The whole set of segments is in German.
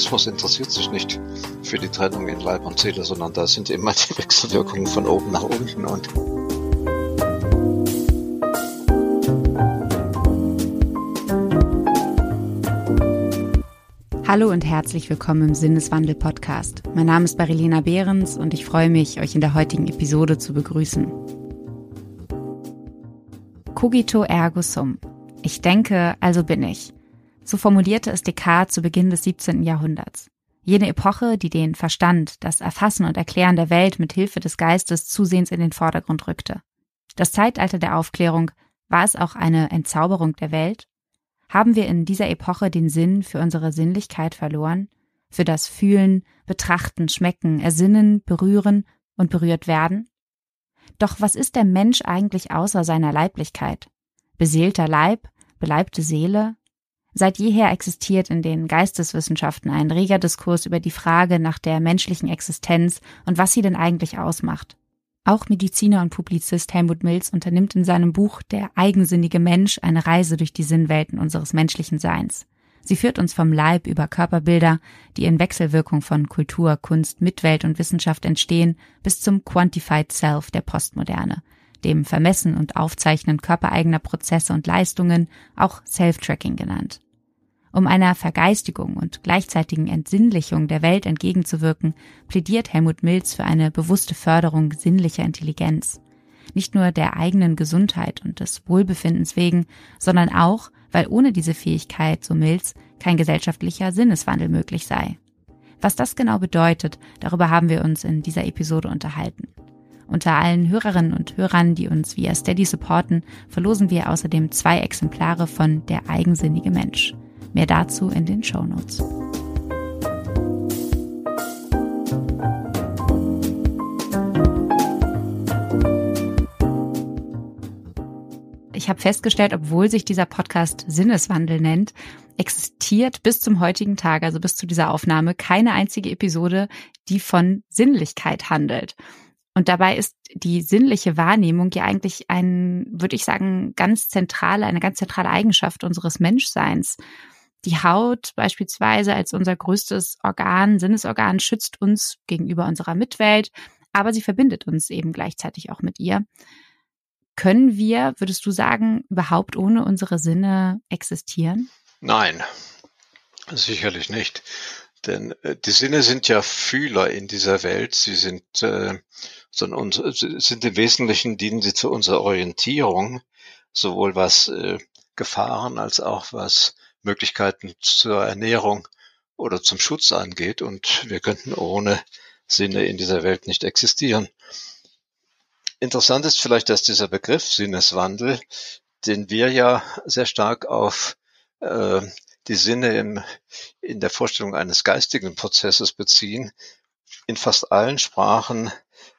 Humanismus interessiert sich nicht für die Trennung in Leib und Seele, sondern da sind immer die Wechselwirkungen von oben nach unten und Hallo und herzlich willkommen im Sinneswandel Podcast. Mein Name ist Barilena Behrens und ich freue mich, euch in der heutigen Episode zu begrüßen. Cogito ergo sum. Ich denke, also bin ich. So formulierte es Descartes zu Beginn des 17. Jahrhunderts. Jene Epoche, die den Verstand, das Erfassen und Erklären der Welt mit Hilfe des Geistes zusehends in den Vordergrund rückte. Das Zeitalter der Aufklärung, war es auch eine Entzauberung der Welt? Haben wir in dieser Epoche den Sinn für unsere Sinnlichkeit verloren? Für das Fühlen, Betrachten, Schmecken, Ersinnen, Berühren und berührt werden? Doch was ist der Mensch eigentlich außer seiner Leiblichkeit? Beseelter Leib, beleibte Seele? Seit jeher existiert in den Geisteswissenschaften ein reger Diskurs über die Frage nach der menschlichen Existenz und was sie denn eigentlich ausmacht. Auch Mediziner und Publizist Helmut Mills unternimmt in seinem Buch Der eigensinnige Mensch eine Reise durch die Sinnwelten unseres menschlichen Seins. Sie führt uns vom Leib über Körperbilder, die in Wechselwirkung von Kultur, Kunst, Mitwelt und Wissenschaft entstehen, bis zum Quantified Self der Postmoderne, dem Vermessen und Aufzeichnen körpereigener Prozesse und Leistungen, auch Self-Tracking genannt. Um einer Vergeistigung und gleichzeitigen Entsinnlichung der Welt entgegenzuwirken, plädiert Helmut Mills für eine bewusste Förderung sinnlicher Intelligenz. Nicht nur der eigenen Gesundheit und des Wohlbefindens wegen, sondern auch, weil ohne diese Fähigkeit, so Mills, kein gesellschaftlicher Sinneswandel möglich sei. Was das genau bedeutet, darüber haben wir uns in dieser Episode unterhalten. Unter allen Hörerinnen und Hörern, die uns via Steady supporten, verlosen wir außerdem zwei Exemplare von Der eigensinnige Mensch. Mehr dazu in den Show Notes. Ich habe festgestellt, obwohl sich dieser Podcast Sinneswandel nennt, existiert bis zum heutigen Tag, also bis zu dieser Aufnahme, keine einzige Episode, die von Sinnlichkeit handelt. Und dabei ist die sinnliche Wahrnehmung ja eigentlich ein, würde ich sagen, ganz zentrale, eine ganz zentrale Eigenschaft unseres Menschseins. Die Haut beispielsweise als unser größtes Organ, Sinnesorgan, schützt uns gegenüber unserer Mitwelt, aber sie verbindet uns eben gleichzeitig auch mit ihr. Können wir, würdest du sagen, überhaupt ohne unsere Sinne existieren? Nein, sicherlich nicht. Denn äh, die Sinne sind ja Fühler in dieser Welt. Sie sind, äh, sind im Wesentlichen dienen sie zu unserer Orientierung, sowohl was äh, Gefahren als auch was Möglichkeiten zur Ernährung oder zum Schutz angeht. Und wir könnten ohne Sinne in dieser Welt nicht existieren. Interessant ist vielleicht, dass dieser Begriff Sinneswandel, den wir ja sehr stark auf äh, die Sinne im, in der Vorstellung eines geistigen Prozesses beziehen, in fast allen Sprachen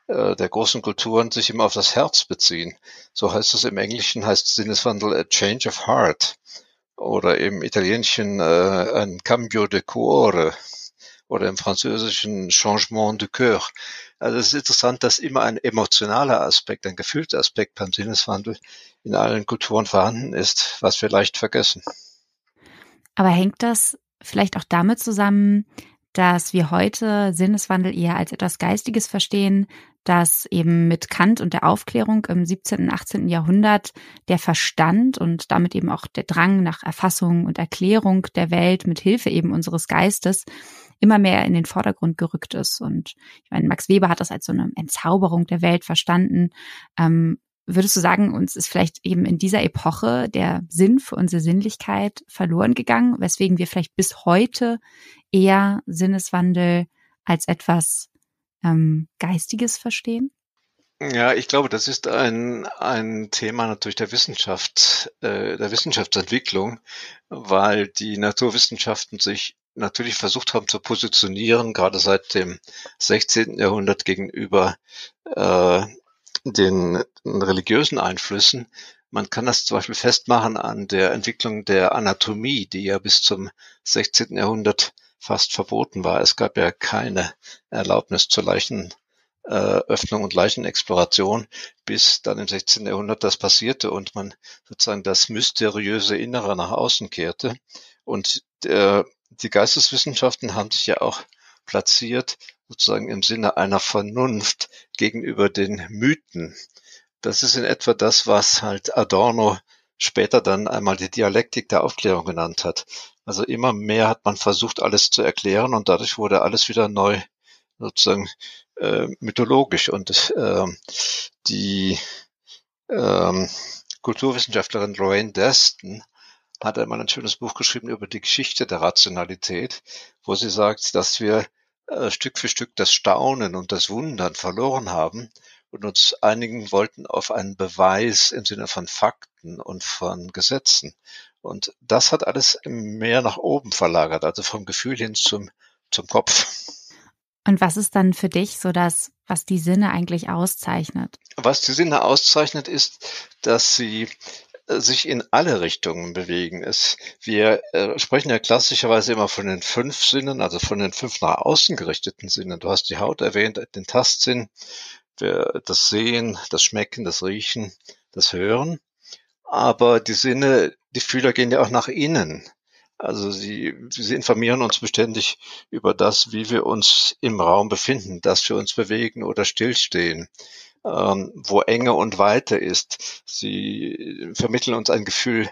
äh, der großen Kulturen sich immer auf das Herz beziehen. So heißt es im Englischen, heißt Sinneswandel a change of heart oder im Italienischen äh, ein cambio de cuore oder im Französischen Changement de Coeur. Also es ist interessant, dass immer ein emotionaler Aspekt, ein gefühlter Aspekt beim Sinneswandel in allen Kulturen vorhanden ist, was wir leicht vergessen. Aber hängt das vielleicht auch damit zusammen, dass wir heute Sinneswandel eher als etwas Geistiges verstehen, dass eben mit Kant und der Aufklärung im 17. und 18. Jahrhundert der Verstand und damit eben auch der Drang nach Erfassung und Erklärung der Welt mit Hilfe eben unseres Geistes immer mehr in den Vordergrund gerückt ist. Und ich meine, Max Weber hat das als so eine Entzauberung der Welt verstanden. Ähm, würdest du sagen, uns ist vielleicht eben in dieser Epoche der Sinn für unsere Sinnlichkeit verloren gegangen, weswegen wir vielleicht bis heute eher Sinneswandel als etwas ähm, Geistiges verstehen? Ja, ich glaube, das ist ein, ein Thema natürlich der Wissenschaft, äh, der Wissenschaftsentwicklung, weil die Naturwissenschaften sich natürlich versucht haben zu positionieren, gerade seit dem 16. Jahrhundert gegenüber äh, den religiösen Einflüssen. Man kann das zum Beispiel festmachen an der Entwicklung der Anatomie, die ja bis zum 16. Jahrhundert fast verboten war. Es gab ja keine Erlaubnis zur Leichenöffnung und Leichenexploration, bis dann im 16. Jahrhundert das passierte und man sozusagen das mysteriöse Innere nach außen kehrte. Und der, die Geisteswissenschaften haben sich ja auch platziert, sozusagen im Sinne einer Vernunft gegenüber den Mythen. Das ist in etwa das, was halt Adorno später dann einmal die Dialektik der Aufklärung genannt hat. Also immer mehr hat man versucht, alles zu erklären und dadurch wurde alles wieder neu sozusagen äh, mythologisch. Und äh, die ähm, Kulturwissenschaftlerin Lorraine Deston hat einmal ein schönes Buch geschrieben über die Geschichte der Rationalität, wo sie sagt, dass wir äh, Stück für Stück das Staunen und das Wundern verloren haben und uns einigen wollten auf einen Beweis im Sinne von Fakten und von Gesetzen. Und das hat alles mehr nach oben verlagert, also vom Gefühl hin zum, zum Kopf. Und was ist dann für dich so das, was die Sinne eigentlich auszeichnet? Was die Sinne auszeichnet, ist, dass sie sich in alle Richtungen bewegen. Es, wir äh, sprechen ja klassischerweise immer von den fünf Sinnen, also von den fünf nach außen gerichteten Sinnen. Du hast die Haut erwähnt, den Tastsinn, das Sehen, das Schmecken, das Riechen, das Hören. Aber die Sinne, die Fühler gehen ja auch nach innen. Also sie, sie informieren uns beständig über das, wie wir uns im Raum befinden, dass wir uns bewegen oder stillstehen, ähm, wo Enge und Weite ist. Sie vermitteln uns ein Gefühl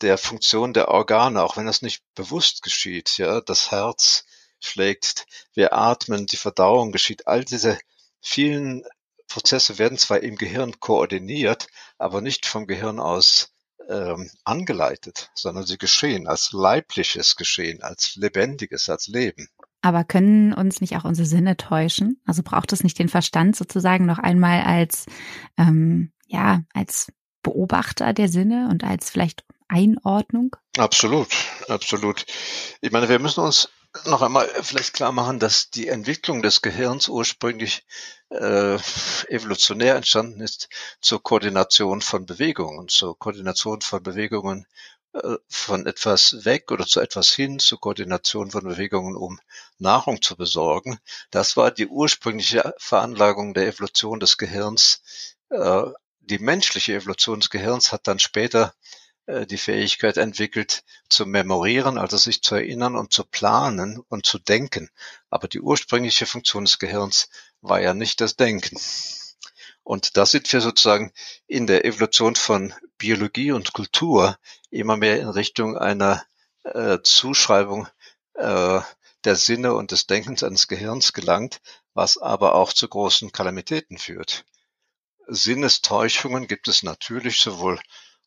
der Funktion der Organe, auch wenn das nicht bewusst geschieht. Ja, das Herz schlägt, wir atmen, die Verdauung geschieht. All diese vielen Prozesse werden zwar im Gehirn koordiniert, aber nicht vom Gehirn aus ähm, angeleitet, sondern sie geschehen als leibliches Geschehen, als lebendiges, als Leben. Aber können uns nicht auch unsere Sinne täuschen? Also braucht es nicht den Verstand sozusagen noch einmal als ähm, ja als Beobachter der Sinne und als vielleicht Einordnung? Absolut, absolut. Ich meine, wir müssen uns noch einmal vielleicht klar machen, dass die Entwicklung des Gehirns ursprünglich äh, evolutionär entstanden ist zur Koordination von Bewegungen, zur Koordination von Bewegungen von etwas weg oder zu etwas hin, zur Koordination von Bewegungen, um Nahrung zu besorgen. Das war die ursprüngliche Veranlagung der Evolution des Gehirns. Äh, die menschliche Evolution des Gehirns hat dann später äh, die Fähigkeit entwickelt, zu memorieren, also sich zu erinnern und zu planen und zu denken. Aber die ursprüngliche Funktion des Gehirns war ja nicht das Denken. Und da sind wir sozusagen in der Evolution von Biologie und Kultur immer mehr in Richtung einer äh, Zuschreibung äh, der Sinne und des Denkens eines Gehirns gelangt, was aber auch zu großen Kalamitäten führt. Sinnestäuschungen gibt es natürlich sowohl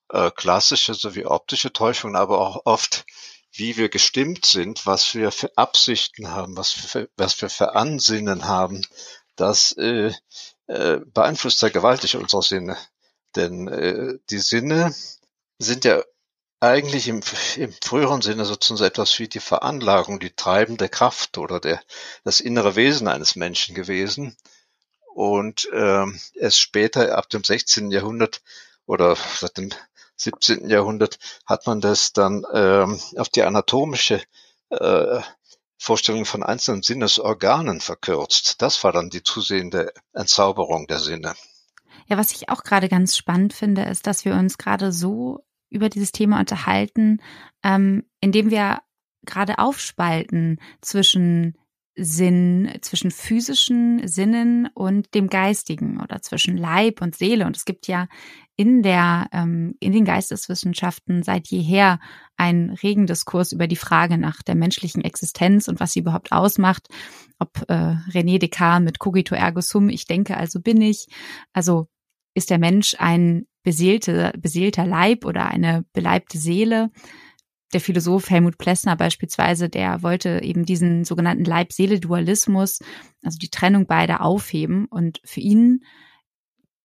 äh, klassische sowie optische Täuschungen, aber auch oft, wie wir gestimmt sind, was wir für Absichten haben, was wir, was wir für Ansinnen haben, das äh, äh, beeinflusst sehr gewaltig unsere Sinne. Denn äh, die Sinne sind ja eigentlich im, im früheren Sinne sozusagen so etwas wie die Veranlagung, die treibende Kraft oder der, das innere Wesen eines Menschen gewesen. Und ähm, erst später, ab dem 16. Jahrhundert oder seit dem 17. Jahrhundert hat man das dann ähm, auf die anatomische äh, Vorstellung von einzelnen Sinnesorganen verkürzt. Das war dann die zusehende Entzauberung der Sinne. Ja, was ich auch gerade ganz spannend finde, ist, dass wir uns gerade so über dieses Thema unterhalten, ähm, indem wir gerade aufspalten zwischen Sinn, zwischen physischen Sinnen und dem Geistigen oder zwischen Leib und Seele. Und es gibt ja in der, ähm, in den Geisteswissenschaften seit jeher einen regen Diskurs über die Frage nach der menschlichen Existenz und was sie überhaupt ausmacht. Ob äh, René Descartes mit cogito ergo sum, ich denke, also bin ich. Also ist der Mensch ein beseelte, beseelter Leib oder eine beleibte Seele? der Philosoph Helmut Plessner beispielsweise, der wollte eben diesen sogenannten Leib-Seele-Dualismus, also die Trennung beider aufheben. Und für ihn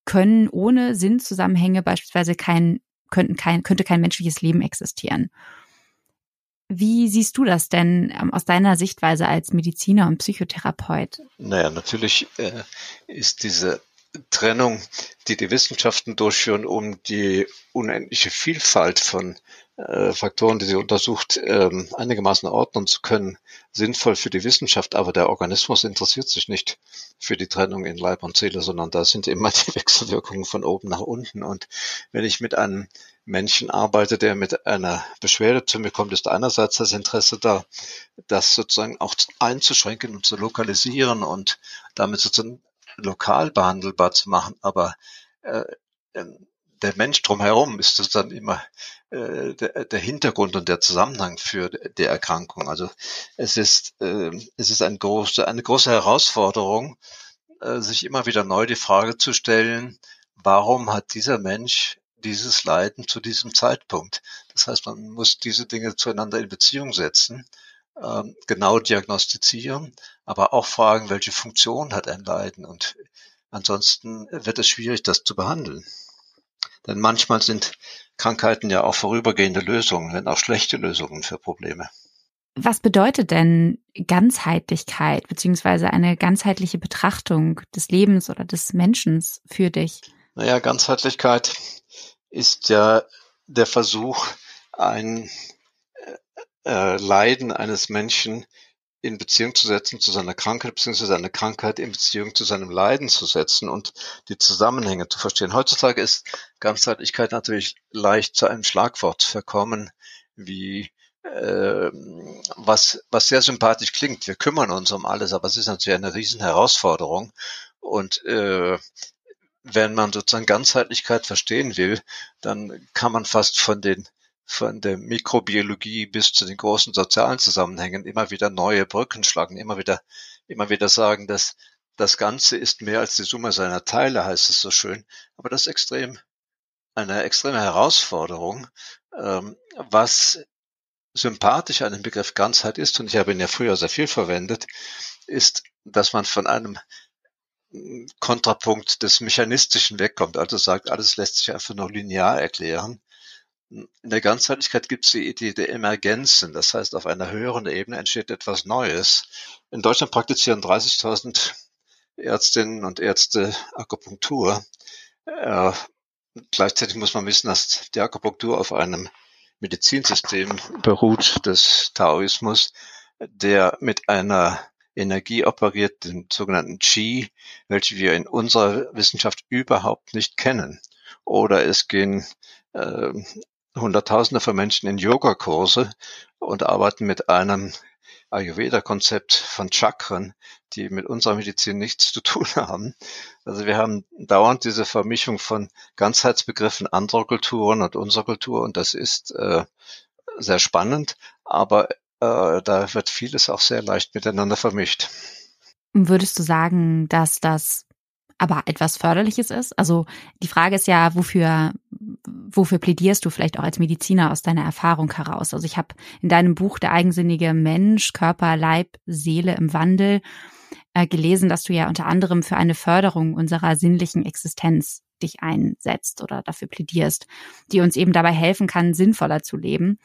können ohne Sinnzusammenhänge beispielsweise kein, könnten kein, könnte kein menschliches Leben existieren. Wie siehst du das denn ähm, aus deiner Sichtweise als Mediziner und Psychotherapeut? Naja, natürlich äh, ist diese Trennung, die die Wissenschaften durchführen, um die unendliche Vielfalt von äh, Faktoren, die sie untersucht, ähm, einigermaßen ordnen zu können, sinnvoll für die Wissenschaft. Aber der Organismus interessiert sich nicht für die Trennung in Leib und Seele, sondern da sind immer die Wechselwirkungen von oben nach unten. Und wenn ich mit einem Menschen arbeite, der mit einer Beschwerde zu mir kommt, ist einerseits das Interesse da, das sozusagen auch einzuschränken und zu lokalisieren und damit sozusagen lokal behandelbar zu machen. Aber äh, ähm, der Mensch drumherum ist das dann immer äh, der, der Hintergrund und der Zusammenhang für die Erkrankung. Also es ist, äh, es ist ein große, eine große Herausforderung, äh, sich immer wieder neu die Frage zu stellen, warum hat dieser Mensch dieses Leiden zu diesem Zeitpunkt? Das heißt, man muss diese Dinge zueinander in Beziehung setzen, äh, genau diagnostizieren, aber auch fragen, welche Funktion hat ein Leiden und ansonsten wird es schwierig, das zu behandeln. Denn manchmal sind Krankheiten ja auch vorübergehende Lösungen, wenn auch schlechte Lösungen für Probleme. Was bedeutet denn Ganzheitlichkeit beziehungsweise eine ganzheitliche Betrachtung des Lebens oder des Menschen für dich? Naja, Ganzheitlichkeit ist ja der Versuch, ein äh, äh Leiden eines Menschen in Beziehung zu setzen zu seiner Krankheit, beziehungsweise seine Krankheit in Beziehung zu seinem Leiden zu setzen und die Zusammenhänge zu verstehen. Heutzutage ist Ganzheitlichkeit natürlich leicht zu einem Schlagwort verkommen, wie äh, was, was sehr sympathisch klingt. Wir kümmern uns um alles, aber es ist natürlich eine riesen Herausforderung. Und äh, wenn man sozusagen Ganzheitlichkeit verstehen will, dann kann man fast von den von der Mikrobiologie bis zu den großen sozialen Zusammenhängen immer wieder neue Brücken schlagen, immer wieder, immer wieder sagen, dass das Ganze ist mehr als die Summe seiner Teile, heißt es so schön. Aber das ist extrem, eine extreme Herausforderung, ähm, was sympathisch an dem Begriff Ganzheit ist, und ich habe ihn ja früher sehr viel verwendet, ist, dass man von einem Kontrapunkt des Mechanistischen wegkommt, also sagt, alles lässt sich einfach nur linear erklären in der Ganzheitlichkeit gibt es die Idee der Emergenzen. Das heißt, auf einer höheren Ebene entsteht etwas Neues. In Deutschland praktizieren 30.000 Ärztinnen und Ärzte Akupunktur. Äh, gleichzeitig muss man wissen, dass die Akupunktur auf einem Medizinsystem beruht des Taoismus, der mit einer Energie operiert, dem sogenannten Qi, welche wir in unserer Wissenschaft überhaupt nicht kennen. Oder es gehen äh, Hunderttausende von Menschen in Yogakurse und arbeiten mit einem Ayurveda-Konzept von Chakren, die mit unserer Medizin nichts zu tun haben. Also wir haben dauernd diese Vermischung von Ganzheitsbegriffen anderer Kulturen und unserer Kultur und das ist äh, sehr spannend, aber äh, da wird vieles auch sehr leicht miteinander vermischt. Würdest du sagen, dass das aber etwas Förderliches ist? Also die Frage ist ja, wofür, wofür plädierst du vielleicht auch als Mediziner aus deiner Erfahrung heraus? Also ich habe in deinem Buch Der eigensinnige Mensch, Körper, Leib, Seele im Wandel äh, gelesen, dass du ja unter anderem für eine Förderung unserer sinnlichen Existenz dich einsetzt oder dafür plädierst, die uns eben dabei helfen kann, sinnvoller zu leben.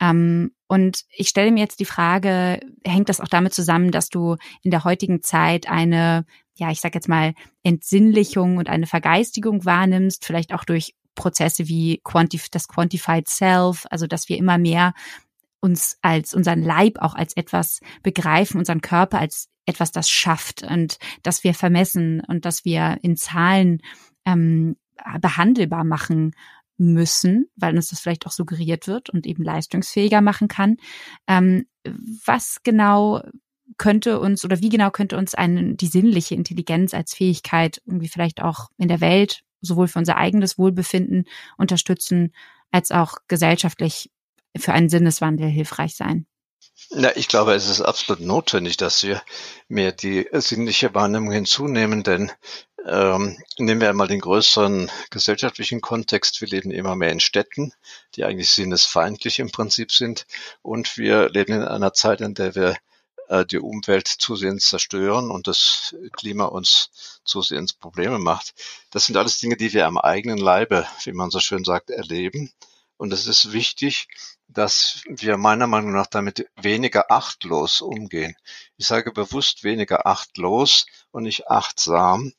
Ähm, und ich stelle mir jetzt die Frage, hängt das auch damit zusammen, dass du in der heutigen Zeit eine ja, ich sag jetzt mal, Entsinnlichung und eine Vergeistigung wahrnimmst, vielleicht auch durch Prozesse wie Quantif das Quantified Self, also dass wir immer mehr uns als unseren Leib auch als etwas begreifen, unseren Körper als etwas, das schafft und dass wir vermessen und dass wir in Zahlen ähm, behandelbar machen müssen, weil uns das vielleicht auch suggeriert wird und eben leistungsfähiger machen kann. Ähm, was genau könnte uns oder wie genau könnte uns eine, die sinnliche Intelligenz als Fähigkeit irgendwie vielleicht auch in der Welt sowohl für unser eigenes Wohlbefinden unterstützen, als auch gesellschaftlich für einen Sinneswandel hilfreich sein? Ja, ich glaube, es ist absolut notwendig, dass wir mehr die sinnliche Wahrnehmung hinzunehmen, denn ähm, nehmen wir einmal den größeren gesellschaftlichen Kontext. Wir leben immer mehr in Städten, die eigentlich sinnesfeindlich im Prinzip sind. Und wir leben in einer Zeit, in der wir die Umwelt zusehends zerstören und das Klima uns zusehends Probleme macht. Das sind alles Dinge, die wir am eigenen Leibe, wie man so schön sagt, erleben. Und es ist wichtig, dass wir meiner Meinung nach damit weniger achtlos umgehen. Ich sage bewusst weniger achtlos und nicht achtsam,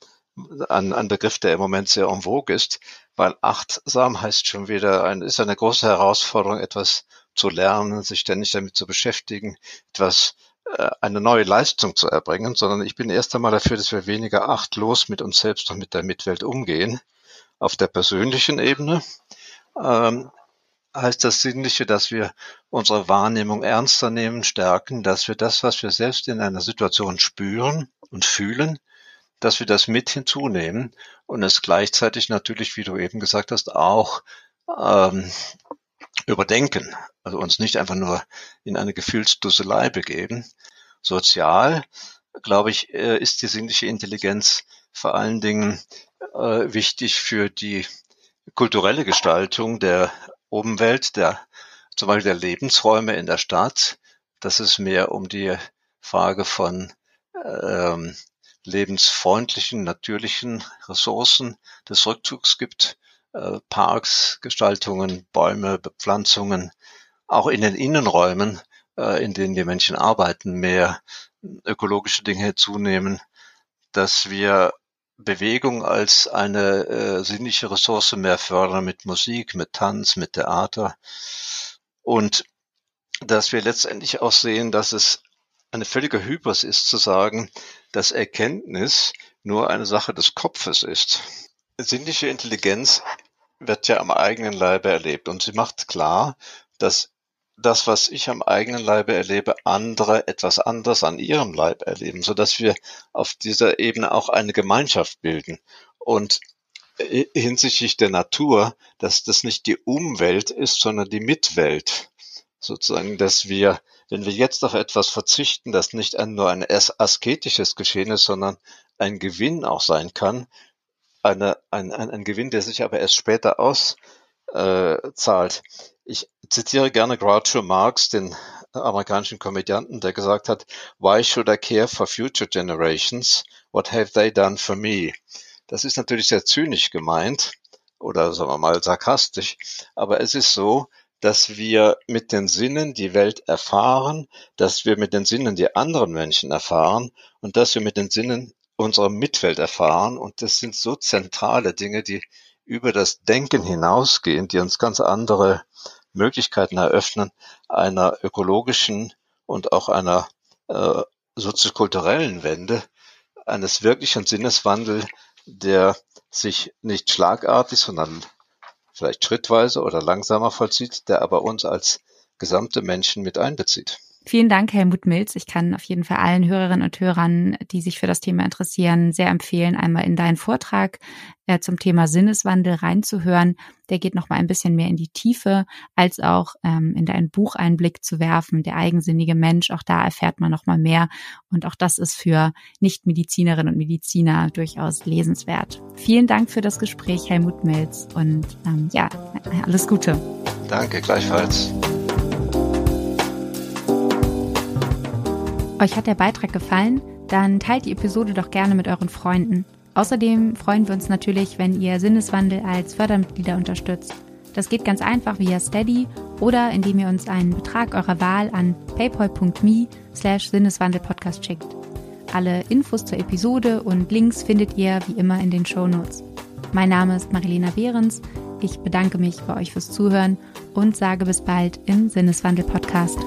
ein, ein Begriff, der im Moment sehr en vogue ist, weil achtsam heißt schon wieder, ein, ist eine große Herausforderung, etwas zu lernen, sich ständig damit zu beschäftigen, etwas äh, eine neue Leistung zu erbringen, sondern ich bin erst einmal dafür, dass wir weniger achtlos mit uns selbst und mit der Mitwelt umgehen. Auf der persönlichen Ebene ähm, heißt das Sinnliche, dass wir unsere Wahrnehmung ernster nehmen, stärken, dass wir das, was wir selbst in einer Situation spüren und fühlen, dass wir das mit hinzunehmen und es gleichzeitig natürlich, wie du eben gesagt hast, auch ähm, überdenken. Also uns nicht einfach nur in eine Gefühlsdusselei begeben. Sozial, glaube ich, äh, ist die sinnliche Intelligenz vor allen Dingen äh, wichtig für die kulturelle Gestaltung der Umwelt, der zum Beispiel der Lebensräume in der Stadt. Das ist mehr um die Frage von ähm, lebensfreundlichen, natürlichen Ressourcen des Rückzugs gibt, Parks, Gestaltungen, Bäume, Bepflanzungen, auch in den Innenräumen, äh, in denen die Menschen arbeiten, mehr ökologische Dinge zunehmen, dass wir Bewegung als eine äh, sinnliche Ressource mehr fördern mit Musik, mit Tanz, mit Theater und dass wir letztendlich auch sehen, dass es eine völlige Hybris ist zu sagen, dass Erkenntnis nur eine Sache des Kopfes ist. Sinnliche Intelligenz wird ja am eigenen Leibe erlebt und sie macht klar, dass das, was ich am eigenen Leibe erlebe, andere etwas anderes an ihrem Leib erleben, so dass wir auf dieser Ebene auch eine Gemeinschaft bilden. Und hinsichtlich der Natur, dass das nicht die Umwelt ist, sondern die Mitwelt. Sozusagen, dass wir wenn wir jetzt auf etwas verzichten, das nicht nur ein asketisches Geschehen ist, sondern ein Gewinn auch sein kann, eine, ein, ein, ein Gewinn, der sich aber erst später auszahlt. Äh, ich zitiere gerne Groucho Marx, den amerikanischen Komödianten, der gesagt hat, Why should I care for future generations? What have they done for me? Das ist natürlich sehr zynisch gemeint oder sagen wir mal sarkastisch, aber es ist so, dass wir mit den Sinnen die Welt erfahren, dass wir mit den Sinnen die anderen Menschen erfahren und dass wir mit den Sinnen unsere Mitwelt erfahren. Und das sind so zentrale Dinge, die über das Denken hinausgehen, die uns ganz andere Möglichkeiten eröffnen, einer ökologischen und auch einer äh, soziokulturellen Wende, eines wirklichen Sinneswandel, der sich nicht schlagartig, sondern vielleicht schrittweise oder langsamer vollzieht, der aber uns als gesamte Menschen mit einbezieht. Vielen Dank, Helmut Milz. Ich kann auf jeden Fall allen Hörerinnen und Hörern, die sich für das Thema interessieren, sehr empfehlen, einmal in deinen Vortrag äh, zum Thema Sinneswandel reinzuhören. Der geht noch mal ein bisschen mehr in die Tiefe, als auch ähm, in dein Buch einen Blick zu werfen. Der eigensinnige Mensch, auch da erfährt man noch mal mehr. Und auch das ist für Nichtmedizinerinnen und Mediziner durchaus lesenswert. Vielen Dank für das Gespräch, Helmut Milz. Und ähm, ja, alles Gute. Danke, gleichfalls. Euch hat der Beitrag gefallen? Dann teilt die Episode doch gerne mit euren Freunden. Außerdem freuen wir uns natürlich, wenn ihr Sinneswandel als Fördermitglieder unterstützt. Das geht ganz einfach via Steady oder indem ihr uns einen Betrag eurer Wahl an paypal.me slash Sinneswandelpodcast schickt. Alle Infos zur Episode und Links findet ihr wie immer in den Show Notes. Mein Name ist Marilena Behrens. Ich bedanke mich bei euch fürs Zuhören und sage bis bald im Sinneswandel Podcast.